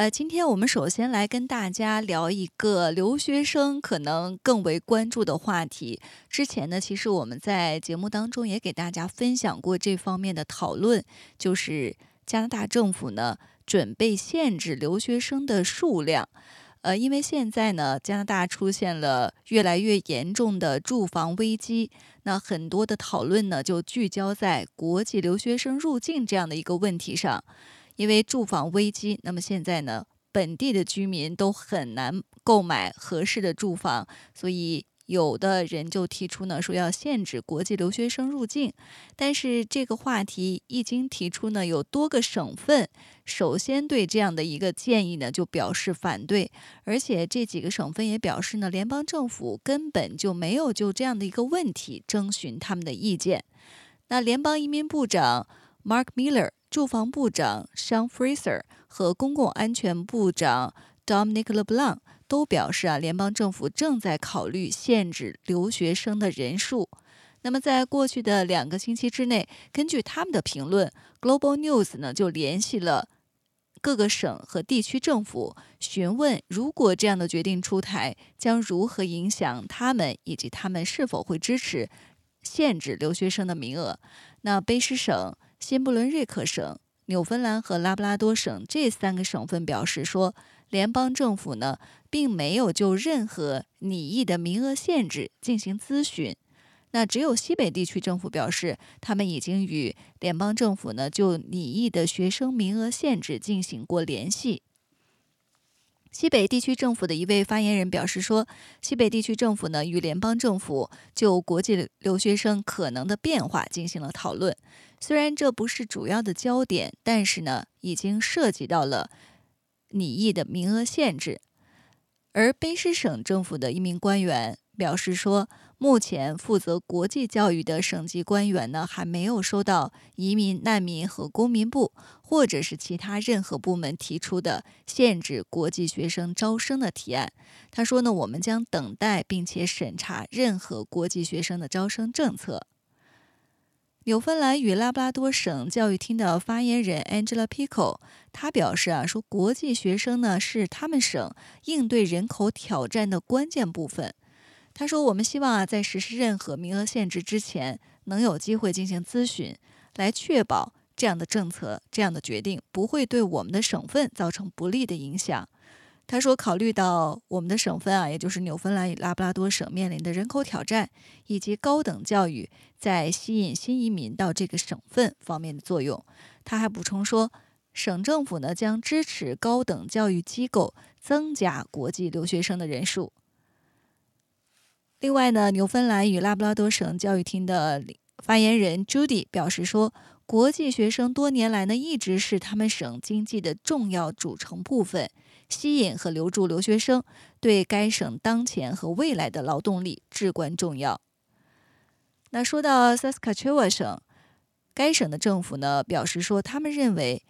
呃，今天我们首先来跟大家聊一个留学生可能更为关注的话题。之前呢，其实我们在节目当中也给大家分享过这方面的讨论，就是加拿大政府呢准备限制留学生的数量。呃，因为现在呢，加拿大出现了越来越严重的住房危机，那很多的讨论呢就聚焦在国际留学生入境这样的一个问题上。因为住房危机，那么现在呢，本地的居民都很难购买合适的住房，所以有的人就提出呢，说要限制国际留学生入境。但是这个话题一经提出呢，有多个省份首先对这样的一个建议呢就表示反对，而且这几个省份也表示呢，联邦政府根本就没有就这样的一个问题征询他们的意见。那联邦移民部长 Mark Miller。住房部长 Sean Fraser 和公共安全部长 Dominic LeBlanc 都表示啊，联邦政府正在考虑限制留学生的人数。那么，在过去的两个星期之内，根据他们的评论，Global News 呢就联系了各个省和地区政府，询问如果这样的决定出台，将如何影响他们，以及他们是否会支持限制留学生的名额。那卑诗省。新布伦瑞克省、纽芬兰和拉布拉多省这三个省份表示说，联邦政府呢并没有就任何拟议的名额限制进行咨询。那只有西北地区政府表示，他们已经与联邦政府呢就拟议的学生名额限制进行过联系。西北地区政府的一位发言人表示说，西北地区政府呢与联邦政府就国际留学生可能的变化进行了讨论。虽然这不是主要的焦点，但是呢，已经涉及到了拟议的名额限制。而卑诗省政府的一名官员表示说，目前负责国际教育的省级官员呢，还没有收到移民、难民和公民部或者是其他任何部门提出的限制国际学生招生的提案。他说呢，我们将等待并且审查任何国际学生的招生政策。纽芬兰与拉布拉多省教育厅的发言人 Angela Pico，他表示啊，说国际学生呢是他们省应对人口挑战的关键部分。他说，我们希望啊，在实施任何名额限制之前，能有机会进行咨询，来确保这样的政策、这样的决定不会对我们的省份造成不利的影响。他说：“考虑到我们的省份啊，也就是纽芬兰与拉布拉多省面临的人口挑战，以及高等教育在吸引新移民到这个省份方面的作用，他还补充说，省政府呢将支持高等教育机构增加国际留学生的人数。另外呢，纽芬兰与拉布拉多省教育厅的发言人 Judy 表示说，国际学生多年来呢一直是他们省经济的重要组成部分。”吸引和留住留学生对该省当前和未来的劳动力至关重要。那说到 Saskatchewan 省，该省的政府呢表示说，他们认为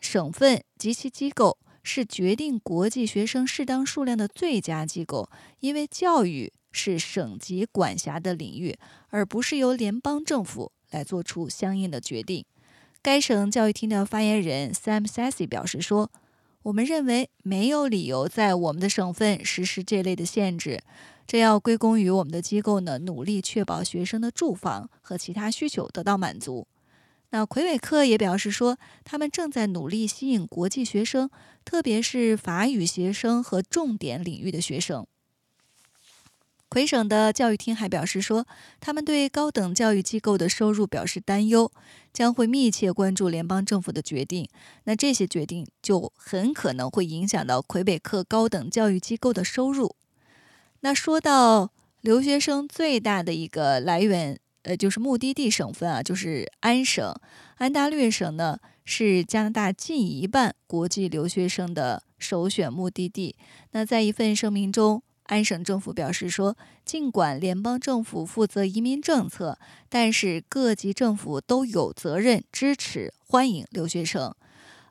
省份及其机构是决定国际学生适当数量的最佳机构，因为教育是省级管辖的领域，而不是由联邦政府来做出相应的决定。该省教育厅的发言人 Sam Sassy 表示说。我们认为没有理由在我们的省份实施这类的限制，这要归功于我们的机构呢努力确保学生的住房和其他需求得到满足。那魁北克也表示说，他们正在努力吸引国际学生，特别是法语学生和重点领域的学生。魁省的教育厅还表示说，他们对高等教育机构的收入表示担忧，将会密切关注联邦政府的决定。那这些决定就很可能会影响到魁北克高等教育机构的收入。那说到留学生最大的一个来源，呃，就是目的地省份啊，就是安省。安大略省呢是加拿大近一半国际留学生的首选目的地。那在一份声明中。安省政府表示说，尽管联邦政府负责移民政策，但是各级政府都有责任支持欢迎留学生。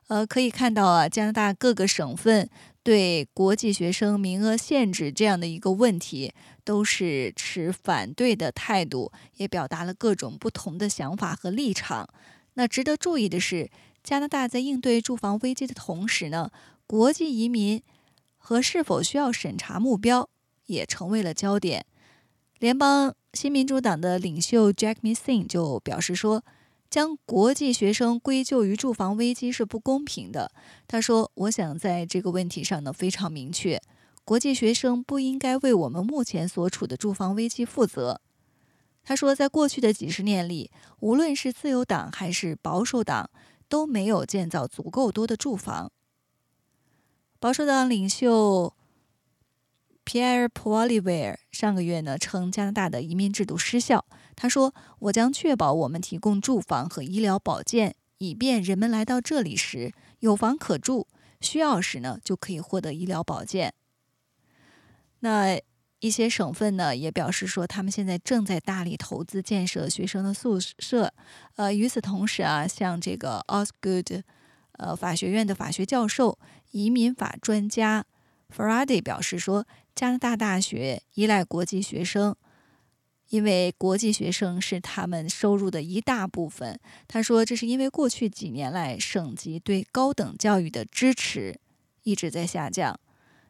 呃，可以看到啊，加拿大各个省份对国际学生名额限制这样的一个问题，都是持反对的态度，也表达了各种不同的想法和立场。那值得注意的是，加拿大在应对住房危机的同时呢，国际移民。和是否需要审查目标也成为了焦点。联邦新民主党的领袖 Jack Missing 就表示说，将国际学生归咎于住房危机是不公平的。他说：“我想在这个问题上呢非常明确，国际学生不应该为我们目前所处的住房危机负责。”他说，在过去的几十年里，无论是自由党还是保守党都没有建造足够多的住房。保守党领袖 Pierre Poilievre 上个月呢称加拿大的移民制度失效。他说：“我将确保我们提供住房和医疗保健，以便人们来到这里时有房可住，需要时呢就可以获得医疗保健。”那一些省份呢也表示说，他们现在正在大力投资建设学生的宿舍。呃，与此同时啊，像这个 Osgood。呃，法学院的法学教授、移民法专家 Faraday 表示说，加拿大大学依赖国际学生，因为国际学生是他们收入的一大部分。他说，这是因为过去几年来省级对高等教育的支持一直在下降。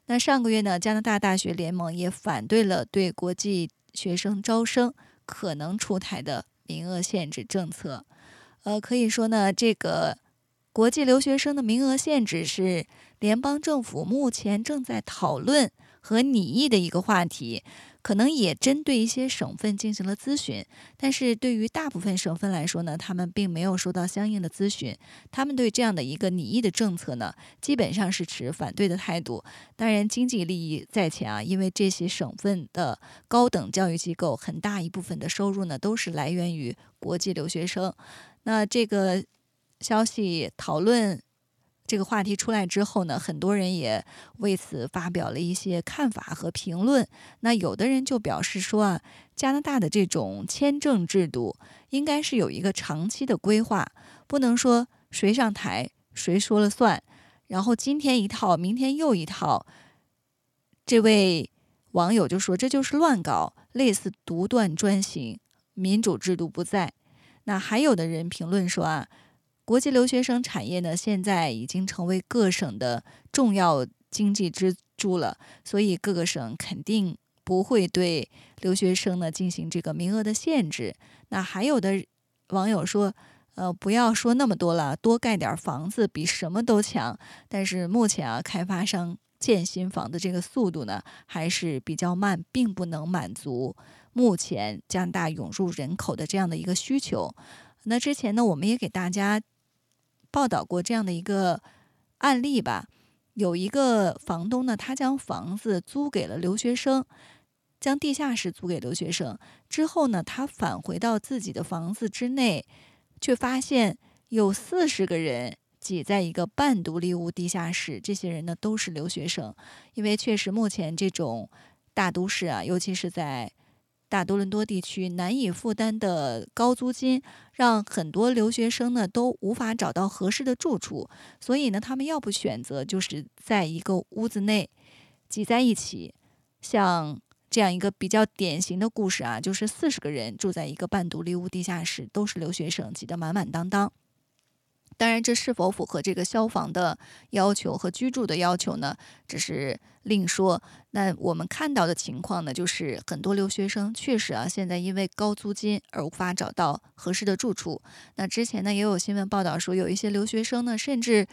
那上个月呢，加拿大大学联盟也反对了对国际学生招生可能出台的名额限制政策。呃，可以说呢，这个。国际留学生的名额限制是联邦政府目前正在讨论和拟议的一个话题，可能也针对一些省份进行了咨询。但是对于大部分省份来说呢，他们并没有收到相应的咨询，他们对这样的一个拟议的政策呢，基本上是持反对的态度。当然，经济利益在前啊，因为这些省份的高等教育机构很大一部分的收入呢，都是来源于国际留学生。那这个。消息讨论这个话题出来之后呢，很多人也为此发表了一些看法和评论。那有的人就表示说啊，加拿大的这种签证制度应该是有一个长期的规划，不能说谁上台谁说了算，然后今天一套，明天又一套。这位网友就说这就是乱搞，类似独断专行，民主制度不在。那还有的人评论说啊。国际留学生产业呢，现在已经成为各省的重要经济支柱了，所以各个省肯定不会对留学生呢进行这个名额的限制。那还有的网友说，呃，不要说那么多了，多盖点房子比什么都强。但是目前啊，开发商建新房的这个速度呢还是比较慢，并不能满足目前加拿大涌入人口的这样的一个需求。那之前呢，我们也给大家。报道过这样的一个案例吧，有一个房东呢，他将房子租给了留学生，将地下室租给留学生之后呢，他返回到自己的房子之内，却发现有四十个人挤在一个半独立屋地下室，这些人呢都是留学生，因为确实目前这种大都市啊，尤其是在。大多伦多地区难以负担的高租金，让很多留学生呢都无法找到合适的住处，所以呢，他们要不选择就是在一个屋子内挤在一起，像这样一个比较典型的故事啊，就是四十个人住在一个半独立屋地下室，都是留学生，挤得满满当当。当然，这是否符合这个消防的要求和居住的要求呢？这是另说。那我们看到的情况呢，就是很多留学生确实啊，现在因为高租金而无法找到合适的住处。那之前呢，也有新闻报道说，有一些留学生呢，甚至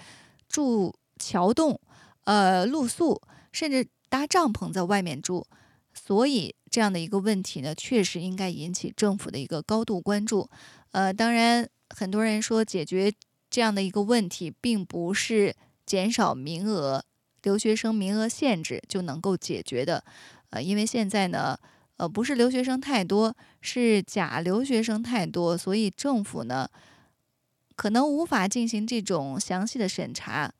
住桥洞，呃，露宿，甚至搭帐篷在外面住。所以这样的一个问题呢，确实应该引起政府的一个高度关注。呃，当然，很多人说解决。这样的一个问题，并不是减少名额、留学生名额限制就能够解决的。呃，因为现在呢，呃，不是留学生太多，是假留学生太多，所以政府呢，可能无法进行这种详细的审查。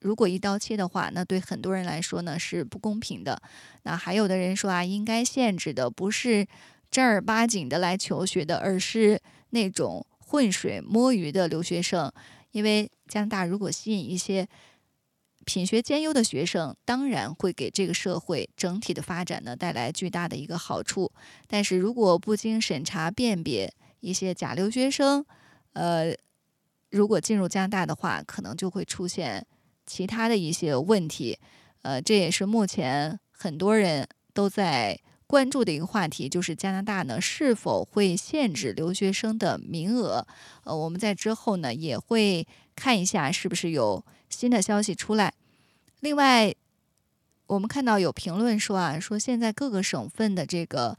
如果一刀切的话，那对很多人来说呢是不公平的。那还有的人说啊，应该限制的不是正儿八经的来求学的，而是那种浑水摸鱼的留学生。因为加拿大如果吸引一些品学兼优的学生，当然会给这个社会整体的发展呢带来巨大的一个好处。但是如果不经审查辨别一些假留学生，呃，如果进入加拿大的话，可能就会出现其他的一些问题。呃，这也是目前很多人都在关注的一个话题，就是加拿大呢是否会限制留学生的名额。呃，我们在之后呢也会看一下是不是有。新的消息出来，另外，我们看到有评论说啊，说现在各个省份的这个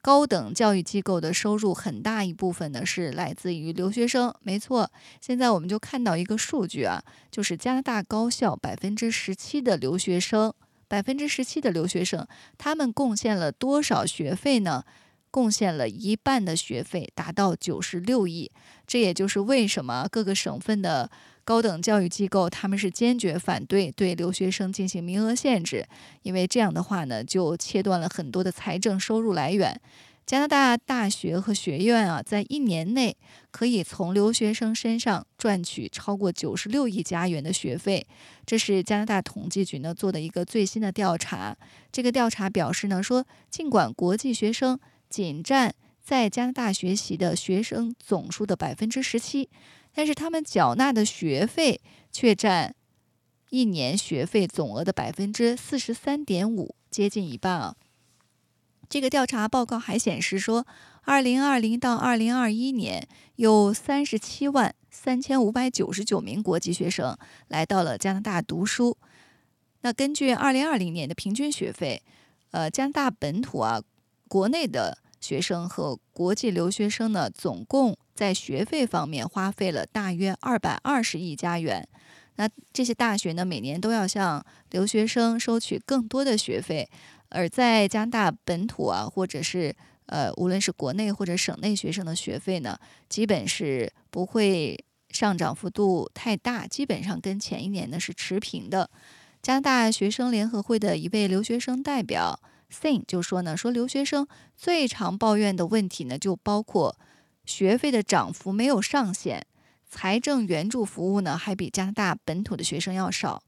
高等教育机构的收入很大一部分呢是来自于留学生。没错，现在我们就看到一个数据啊，就是加拿大高校百分之十七的留学生，百分之十七的留学生，他们贡献了多少学费呢？贡献了一半的学费，达到九十六亿。这也就是为什么各个省份的。高等教育机构他们是坚决反对对留学生进行名额限制，因为这样的话呢，就切断了很多的财政收入来源。加拿大大学和学院啊，在一年内可以从留学生身上赚取超过九十六亿加元的学费。这是加拿大统计局呢做的一个最新的调查。这个调查表示呢，说尽管国际学生仅占在加拿大学习的学生总数的百分之十七。但是他们缴纳的学费却占一年学费总额的百分之四十三点五，接近一半啊。这个调查报告还显示说，二零二零到二零二一年有三十七万三千五百九十九名国际学生来到了加拿大读书。那根据二零二零年的平均学费，呃，加拿大本土啊，国内的。学生和国际留学生呢，总共在学费方面花费了大约二百二十亿加元。那这些大学呢，每年都要向留学生收取更多的学费。而在加拿大本土啊，或者是呃，无论是国内或者省内学生的学费呢，基本是不会上涨幅度太大，基本上跟前一年呢是持平的。加拿大学生联合会的一位留学生代表。Sing 就说呢，说留学生最常抱怨的问题呢，就包括学费的涨幅没有上限，财政援助服务呢还比加拿大本土的学生要少。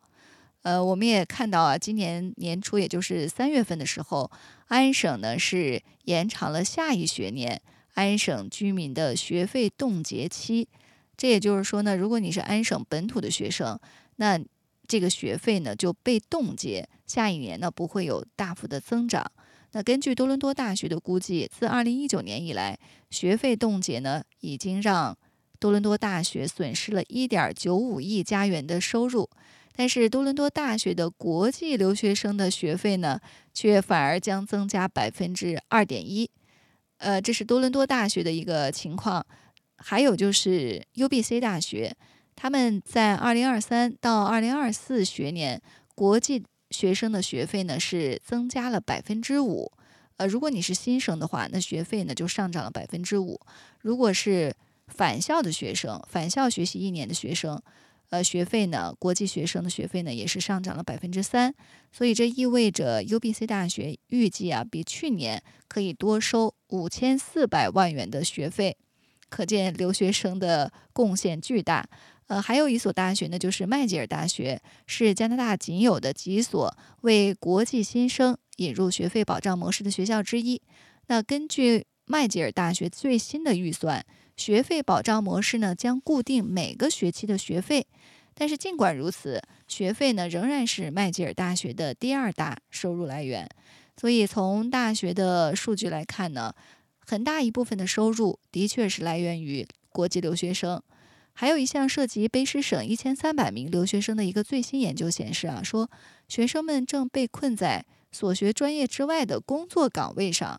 呃，我们也看到啊，今年年初，也就是三月份的时候，安省呢是延长了下一学年安省居民的学费冻结期。这也就是说呢，如果你是安省本土的学生，那这个学费呢就被冻结，下一年呢不会有大幅的增长。那根据多伦多大学的估计，自二零一九年以来，学费冻结呢已经让多伦多大学损失了一点九五亿加元的收入。但是多伦多大学的国际留学生的学费呢，却反而将增加百分之二点一。呃，这是多伦多大学的一个情况。还有就是 UBC 大学。他们在二零二三到二零二四学年，国际学生的学费呢是增加了百分之五。呃，如果你是新生的话，那学费呢就上涨了百分之五。如果是返校的学生，返校学习一年的学生，呃，学费呢，国际学生的学费呢也是上涨了百分之三。所以这意味着 UBC 大学预计啊，比去年可以多收五千四百万元的学费，可见留学生的贡献巨大。呃，还有一所大学呢，就是麦吉尔大学，是加拿大仅有的几所为国际新生引入学费保障模式的学校之一。那根据麦吉尔大学最新的预算，学费保障模式呢将固定每个学期的学费。但是尽管如此，学费呢仍然是麦吉尔大学的第二大收入来源。所以从大学的数据来看呢，很大一部分的收入的确是来源于国际留学生。还有一项涉及卑诗省一千三百名留学生的一个最新研究显示啊，说学生们正被困在所学专业之外的工作岗位上，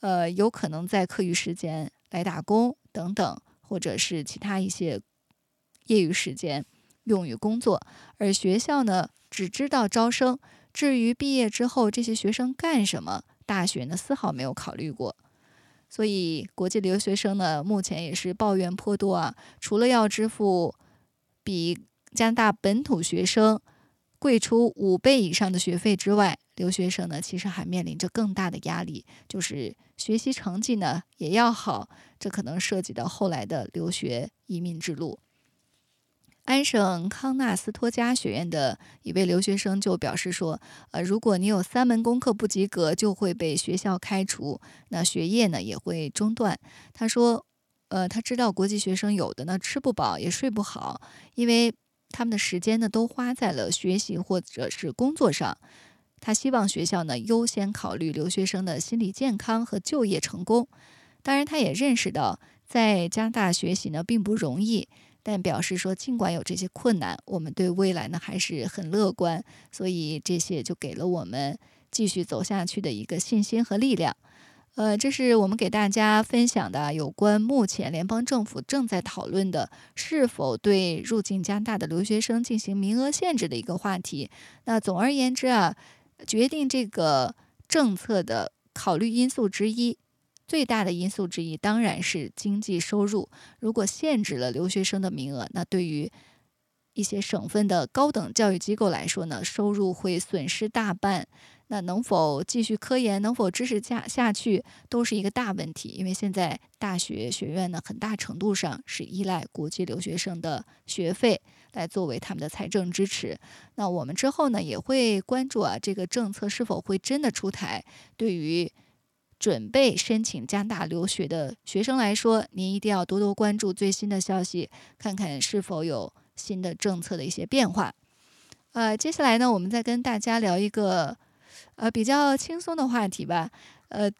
呃，有可能在课余时间来打工等等，或者是其他一些业余时间用于工作，而学校呢只知道招生，至于毕业之后这些学生干什么，大学呢丝毫没有考虑过。所以，国际留学生呢，目前也是抱怨颇多啊。除了要支付比加拿大本土学生贵出五倍以上的学费之外，留学生呢其实还面临着更大的压力，就是学习成绩呢也要好，这可能涉及到后来的留学移民之路。安省康纳斯托加学院的一位留学生就表示说：“呃，如果你有三门功课不及格，就会被学校开除，那学业呢也会中断。”他说：“呃，他知道国际学生有的呢吃不饱也睡不好，因为他们的时间呢都花在了学习或者是工作上。他希望学校呢优先考虑留学生的心理健康和就业成功。当然，他也认识到在加拿大学习呢并不容易。”但表示说，尽管有这些困难，我们对未来呢还是很乐观，所以这些就给了我们继续走下去的一个信心和力量。呃，这是我们给大家分享的有关目前联邦政府正在讨论的是否对入境加拿大的留学生进行名额限制的一个话题。那总而言之啊，决定这个政策的考虑因素之一。最大的因素之一当然是经济收入。如果限制了留学生的名额，那对于一些省份的高等教育机构来说呢，收入会损失大半。那能否继续科研，能否支持下下去，都是一个大问题。因为现在大学学院呢，很大程度上是依赖国际留学生的学费来作为他们的财政支持。那我们之后呢，也会关注啊，这个政策是否会真的出台，对于。准备申请加拿大留学的学生来说，您一定要多多关注最新的消息，看看是否有新的政策的一些变化。呃，接下来呢，我们再跟大家聊一个呃比较轻松的话题吧。呃，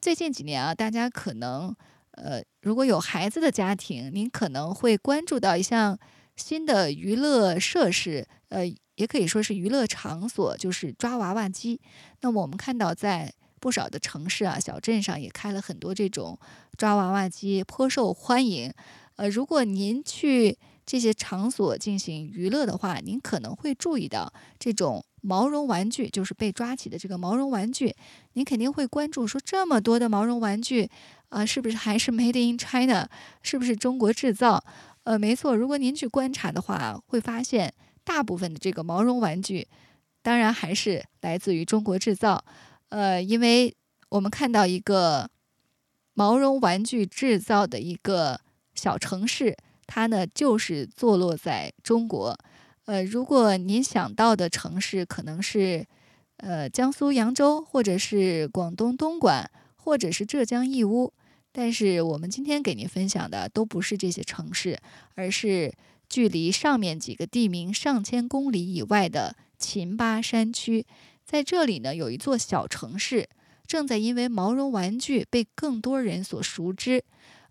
最近几年啊，大家可能呃如果有孩子的家庭，您可能会关注到一项新的娱乐设施，呃，也可以说是娱乐场所，就是抓娃娃机。那么我们看到在不少的城市啊，小镇上也开了很多这种抓娃娃机，颇受欢迎。呃，如果您去这些场所进行娱乐的话，您可能会注意到这种毛绒玩具，就是被抓起的这个毛绒玩具。您肯定会关注说，这么多的毛绒玩具啊，是不是还是 Made in China？是不是中国制造？呃，没错。如果您去观察的话，会发现大部分的这个毛绒玩具，当然还是来自于中国制造。呃，因为我们看到一个毛绒玩具制造的一个小城市，它呢就是坐落在中国。呃，如果您想到的城市可能是呃江苏扬州，或者是广东东莞，或者是浙江义乌，但是我们今天给您分享的都不是这些城市，而是距离上面几个地名上千公里以外的秦巴山区。在这里呢，有一座小城市，正在因为毛绒玩具被更多人所熟知，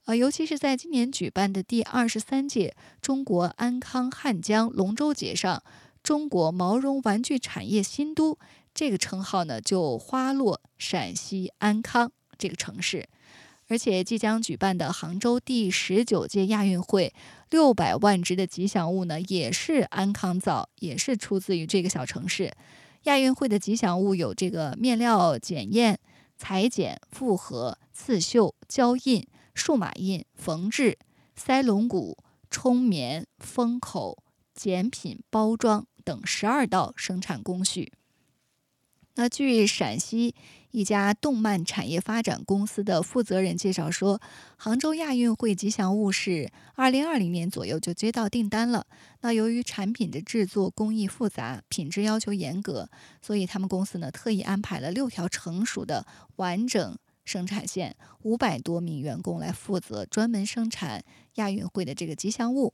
呃，尤其是在今年举办的第二十三届中国安康汉江龙舟节上，“中国毛绒玩具产业新都”这个称号呢，就花落陕西安康这个城市，而且即将举办的杭州第十九届亚运会，六百万只的吉祥物呢，也是安康造，也是出自于这个小城市。亚运会的吉祥物有这个面料检验、裁剪、复合、刺绣、胶印、数码印、缝制、塞龙骨、冲棉、封口、剪品、包装等十二道生产工序。那据陕西一家动漫产业发展公司的负责人介绍说，杭州亚运会吉祥物是二零二零年左右就接到订单了。那由于产品的制作工艺复杂，品质要求严格，所以他们公司呢特意安排了六条成熟的完整生产线，五百多名员工来负责专门生产亚运会的这个吉祥物。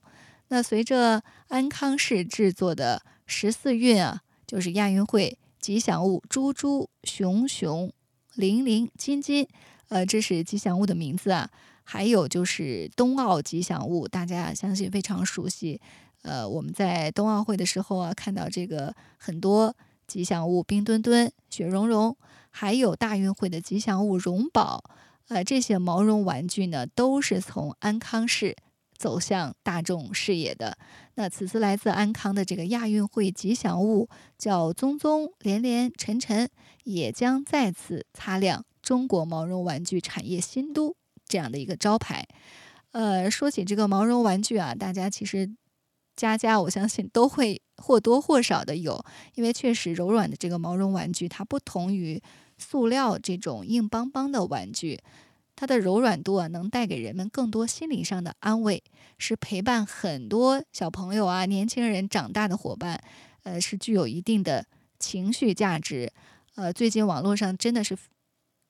那随着安康市制作的十四运啊，就是亚运会。吉祥物猪猪、熊熊、零零、金金，呃，这是吉祥物的名字啊。还有就是冬奥吉祥物，大家相信非常熟悉。呃，我们在冬奥会的时候啊，看到这个很多吉祥物，冰墩墩、雪融融，还有大运会的吉祥物荣宝。呃，这些毛绒玩具呢，都是从安康市。走向大众视野的那，此次来自安康的这个亚运会吉祥物叫“宗宗连连晨晨”，也将再次擦亮中国毛绒玩具产业新都这样的一个招牌。呃，说起这个毛绒玩具啊，大家其实家家我相信都会或多或少的有，因为确实柔软的这个毛绒玩具，它不同于塑料这种硬邦邦的玩具，它的柔软度啊，能带给人们更多心理上的安慰，是陪伴很多小朋友啊、年轻人长大的伙伴，呃，是具有一定的情绪价值。呃，最近网络上真的是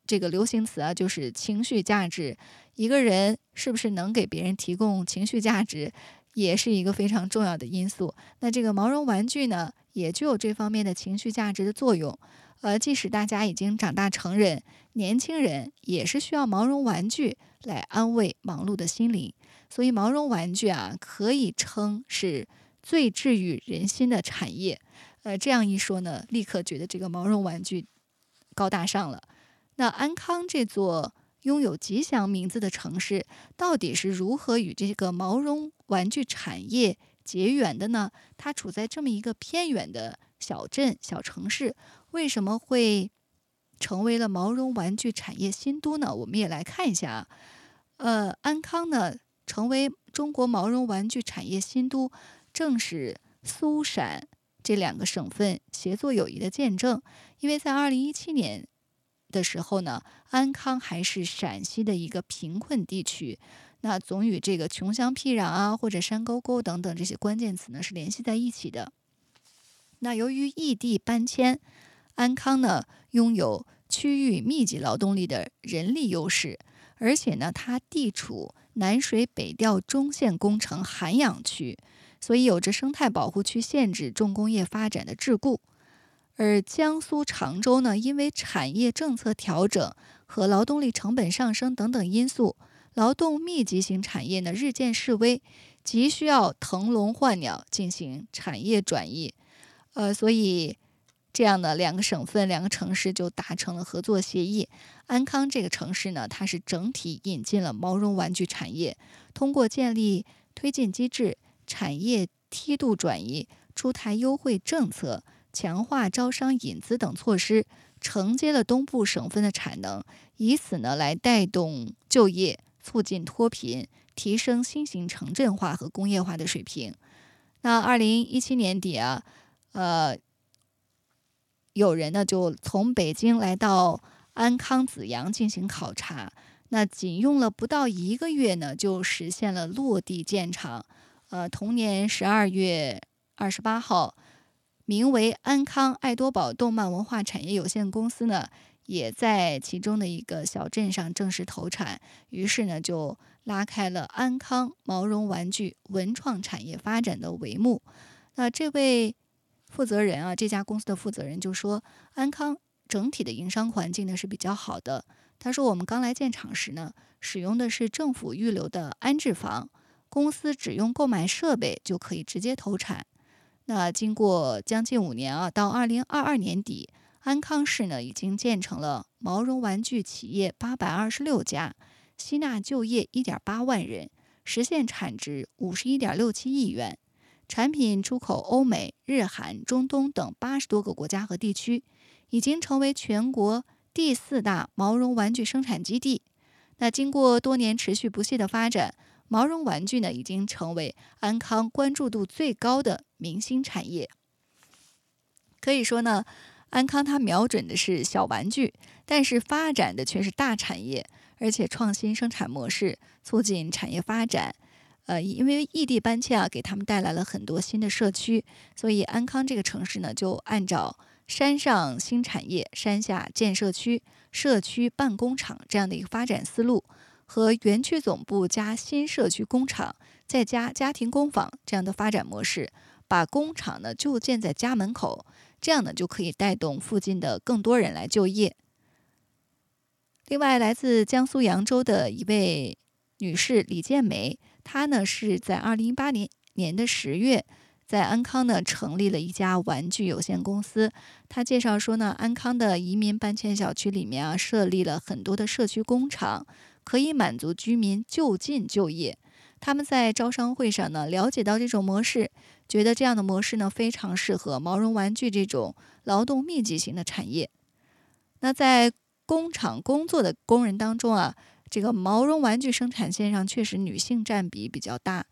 这个流行词啊，就是情绪价值。一个人是不是能给别人提供情绪价值，也是一个非常重要的因素。那这个毛绒玩具呢，也具有这方面的情绪价值的作用。呃，即使大家已经长大成人，年轻人也是需要毛绒玩具来安慰忙碌的心灵。所以，毛绒玩具啊，可以称是最治愈人心的产业。呃，这样一说呢，立刻觉得这个毛绒玩具高大上了。那安康这座拥有吉祥名字的城市，到底是如何与这个毛绒玩具产业结缘的呢？它处在这么一个偏远的小镇、小城市。为什么会成为了毛绒玩具产业新都呢？我们也来看一下啊。呃，安康呢成为中国毛绒玩具产业新都，正是苏陕这两个省份协作友谊的见证。因为在二零一七年的时候呢，安康还是陕西的一个贫困地区，那总与这个穷乡僻壤啊或者山沟沟等等这些关键词呢是联系在一起的。那由于异地搬迁。安康呢，拥有区域密集劳动力的人力优势，而且呢，它地处南水北调中线工程涵养区，所以有着生态保护区限制重工业发展的桎梏。而江苏常州呢，因为产业政策调整和劳动力成本上升等等因素，劳动密集型产业呢日渐式微，急需要腾笼换鸟进行产业转移。呃，所以。这样的两个省份、两个城市就达成了合作协议。安康这个城市呢，它是整体引进了毛绒玩具产业，通过建立推进机制、产业梯度转移、出台优惠政策、强化招商引资等措施，承接了东部省份的产能，以此呢来带动就业，促进脱贫，提升新型城镇化和工业化的水平。那二零一七年底啊，呃。有人呢就从北京来到安康紫阳进行考察，那仅用了不到一个月呢，就实现了落地建厂。呃，同年十二月二十八号，名为安康爱多宝动漫文化产业有限公司呢，也在其中的一个小镇上正式投产，于是呢，就拉开了安康毛绒玩具文创产业发展的帷幕。那这位。负责人啊，这家公司的负责人就说，安康整体的营商环境呢是比较好的。他说，我们刚来建厂时呢，使用的是政府预留的安置房，公司只用购买设备就可以直接投产。那经过将近五年啊，到二零二二年底，安康市呢已经建成了毛绒玩具企业八百二十六家，吸纳就业一点八万人，实现产值五十一点六七亿元。产品出口欧美、日韩、中东等八十多个国家和地区，已经成为全国第四大毛绒玩具生产基地。那经过多年持续不懈的发展，毛绒玩具呢已经成为安康关注度最高的明星产业。可以说呢，安康它瞄准的是小玩具，但是发展的却是大产业，而且创新生产模式，促进产业发展。呃，因为异地搬迁啊，给他们带来了很多新的社区，所以安康这个城市呢，就按照山上新产业、山下建社区、社区办工厂这样的一个发展思路，和园区总部加新社区工厂再加家庭工坊这样的发展模式，把工厂呢就建在家门口，这样呢就可以带动附近的更多人来就业。另外，来自江苏扬州的一位女士李建梅。她呢是在二零一八年年的十月，在安康呢成立了一家玩具有限公司。她介绍说呢，安康的移民搬迁小区里面啊，设立了很多的社区工厂，可以满足居民就近就业。他们在招商会上呢了解到这种模式，觉得这样的模式呢非常适合毛绒玩具这种劳动密集型的产业。那在工厂工作的工人当中啊。这个毛绒玩具生产线上确实女性占比比较大，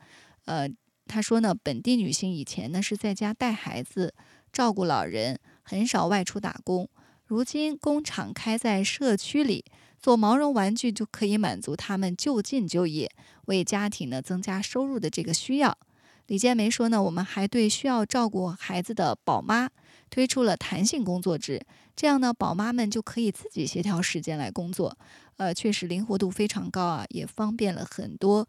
呃，他说呢，本地女性以前呢是在家带孩子、照顾老人，很少外出打工。如今工厂开在社区里，做毛绒玩具就可以满足他们就近就业、为家庭呢增加收入的这个需要。李建梅说呢，我们还对需要照顾孩子的宝妈推出了弹性工作制，这样呢，宝妈们就可以自己协调时间来工作。呃，确实灵活度非常高啊，也方便了很多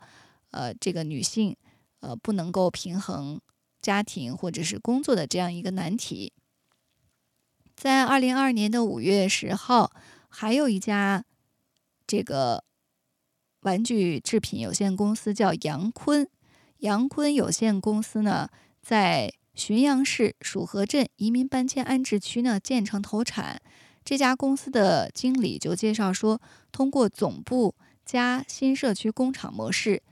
呃这个女性呃不能够平衡家庭或者是工作的这样一个难题。在二零二二年的五月十号，还有一家这个玩具制品有限公司叫杨坤，杨坤有限公司呢，在浔阳市蜀河镇移民搬迁安置区呢建成投产。这家公司的经理就介绍说，通过总部加新社区工厂模式，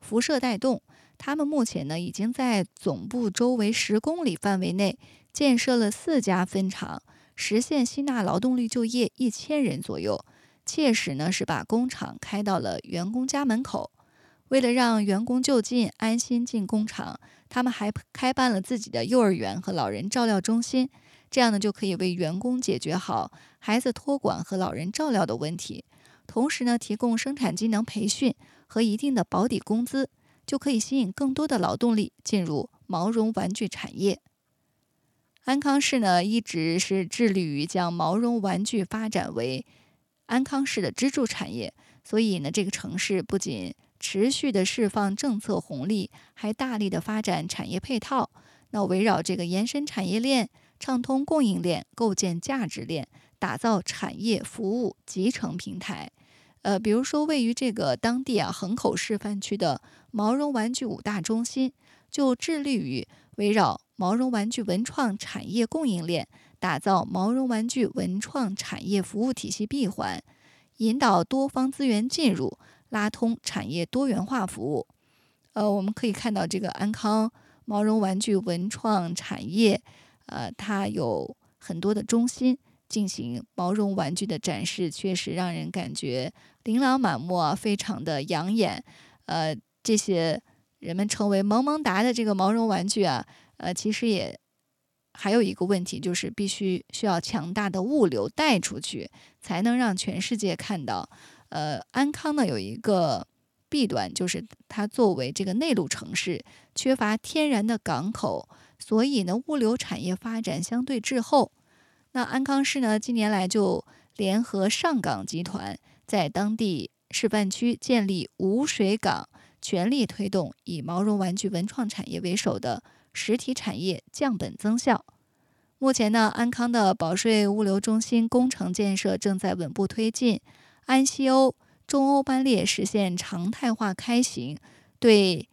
辐射带动，他们目前呢已经在总部周围十公里范围内建设了四家分厂。实现吸纳劳动力就业一千人左右，切实呢是把工厂开到了员工家门口。为了让员工就近安心进工厂，他们还开办了自己的幼儿园和老人照料中心，这样呢就可以为员工解决好孩子托管和老人照料的问题，同时呢提供生产技能培训和一定的保底工资，就可以吸引更多的劳动力进入毛绒玩具产业。安康市呢，一直是致力于将毛绒玩具发展为安康市的支柱产业。所以呢，这个城市不仅持续的释放政策红利，还大力的发展产业配套。那围绕这个延伸产业链、畅通供应链、构建价值链、打造产业服务集成平台。呃，比如说位于这个当地啊横口示范区的毛绒玩具五大中心，就致力于围绕。毛绒玩具文创产业供应链，打造毛绒玩具文创产业服务体系闭环，引导多方资源进入，拉通产业多元化服务。呃，我们可以看到这个安康毛绒玩具文创产业，呃，它有很多的中心进行毛绒玩具的展示，确实让人感觉琳琅满目啊，非常的养眼。呃，这些人们称为萌萌哒的这个毛绒玩具啊。呃，其实也还有一个问题，就是必须需要强大的物流带出去，才能让全世界看到。呃，安康呢有一个弊端，就是它作为这个内陆城市，缺乏天然的港口，所以呢物流产业发展相对滞后。那安康市呢近年来就联合上港集团，在当地示范区建立无水港，全力推动以毛绒玩具文创产业为首的。实体产业降本增效。目前呢，安康的保税物流中心工程建设正在稳步推进，安西欧、中欧班列实现常态化开行，对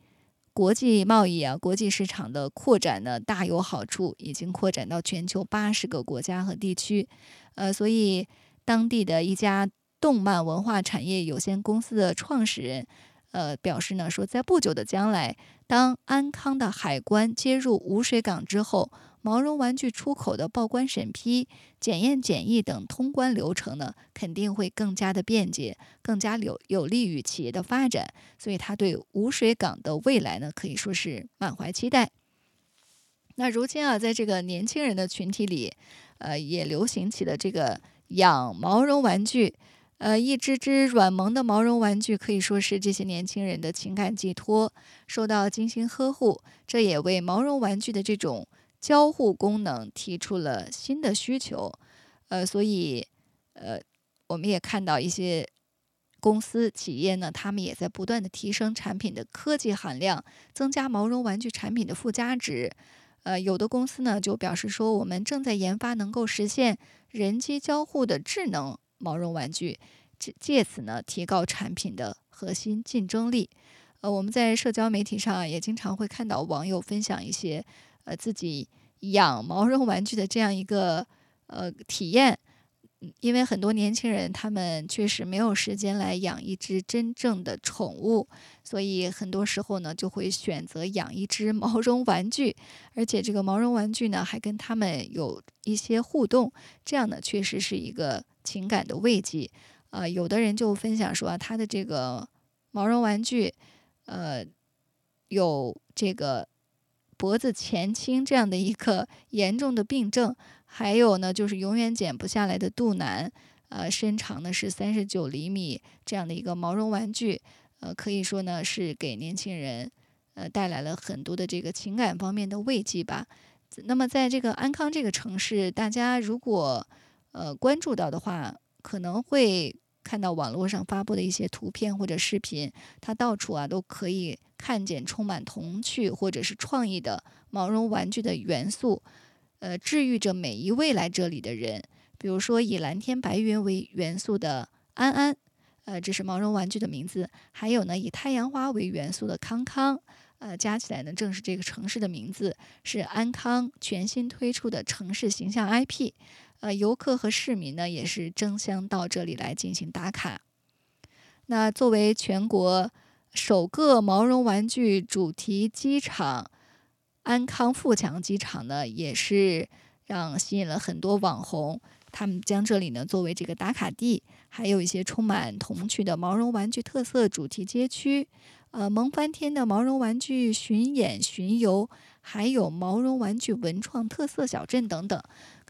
国际贸易啊、国际市场的扩展呢大有好处，已经扩展到全球八十个国家和地区。呃，所以当地的一家动漫文化产业有限公司的创始人。呃，表示呢说，在不久的将来，当安康的海关接入无水港之后，毛绒玩具出口的报关审批、检验检疫等通关流程呢，肯定会更加的便捷，更加有有利于企业的发展。所以，他对无水港的未来呢，可以说是满怀期待。那如今啊，在这个年轻人的群体里，呃，也流行起了这个养毛绒玩具。呃，一只只软萌的毛绒玩具可以说是这些年轻人的情感寄托，受到精心呵护，这也为毛绒玩具的这种交互功能提出了新的需求。呃，所以，呃，我们也看到一些公司企业呢，他们也在不断的提升产品的科技含量，增加毛绒玩具产品的附加值。呃，有的公司呢就表示说，我们正在研发能够实现人机交互的智能。毛绒玩具，借借此呢提高产品的核心竞争力。呃，我们在社交媒体上也经常会看到网友分享一些呃自己养毛绒玩具的这样一个呃体验。因为很多年轻人他们确实没有时间来养一只真正的宠物，所以很多时候呢就会选择养一只毛绒玩具，而且这个毛绒玩具呢还跟他们有一些互动，这样呢确实是一个。情感的慰藉，呃，有的人就分享说，他的这个毛绒玩具，呃，有这个脖子前倾这样的一个 严重的病症，还有呢就是永远减不下来的肚腩，呃，身长呢是三十九厘米这样的一个毛绒玩具，呃，可以说呢是给年轻人呃带来了很多的这个情感方面的慰藉吧。那么在这个安康这个城市，大家如果呃关注到的话，可能会。看到网络上发布的一些图片或者视频，它到处啊都可以看见充满童趣或者是创意的毛绒玩具的元素，呃，治愈着每一位来这里的人。比如说以蓝天白云为元素的安安，呃，这是毛绒玩具的名字；还有呢以太阳花为元素的康康，呃，加起来呢正是这个城市的名字，是安康全新推出的城市形象 IP。呃，游客和市民呢也是争相到这里来进行打卡。那作为全国首个毛绒玩具主题机场，安康富强机场呢也是让吸引了很多网红，他们将这里呢作为这个打卡地，还有一些充满童趣的毛绒玩具特色主题街区，呃，萌翻天的毛绒玩具巡演巡游，还有毛绒玩具文创特色小镇等等。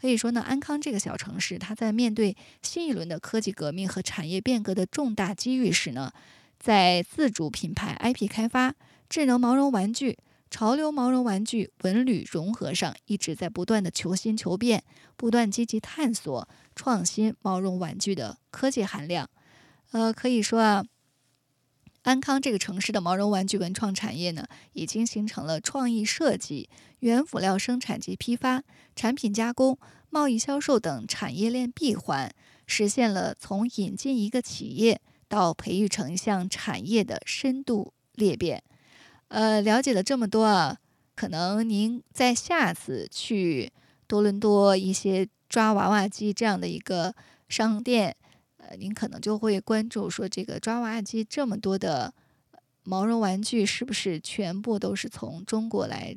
可以说呢，安康这个小城市，它在面对新一轮的科技革命和产业变革的重大机遇时呢，在自主品牌 IP 开发、智能毛绒玩具、潮流毛绒玩具、文旅融合上，一直在不断的求新求变，不断积极探索创新毛绒玩具的科技含量。呃，可以说啊。安康这个城市的毛绒玩具文创产业呢，已经形成了创意设计、原辅料生产及批发、产品加工、贸易销售等产业链闭环，实现了从引进一个企业到培育成一项产业的深度裂变。呃，了解了这么多啊，可能您在下次去多伦多一些抓娃娃机这样的一个商店。呃，您可能就会关注说，这个抓娃娃机这么多的毛绒玩具，是不是全部都是从中国来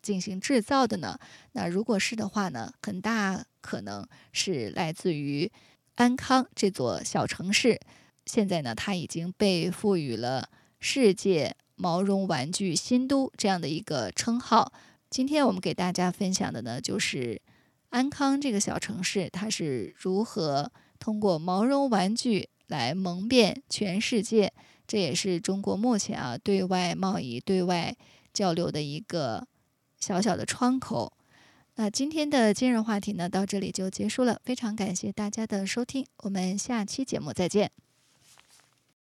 进行制造的呢？那如果是的话呢，很大可能是来自于安康这座小城市。现在呢，它已经被赋予了“世界毛绒玩具新都”这样的一个称号。今天我们给大家分享的呢，就是安康这个小城市，它是如何。通过毛绒玩具来蒙骗全世界，这也是中国目前啊对外贸易、对外交流的一个小小的窗口。那今天的今日话题呢，到这里就结束了。非常感谢大家的收听，我们下期节目再见。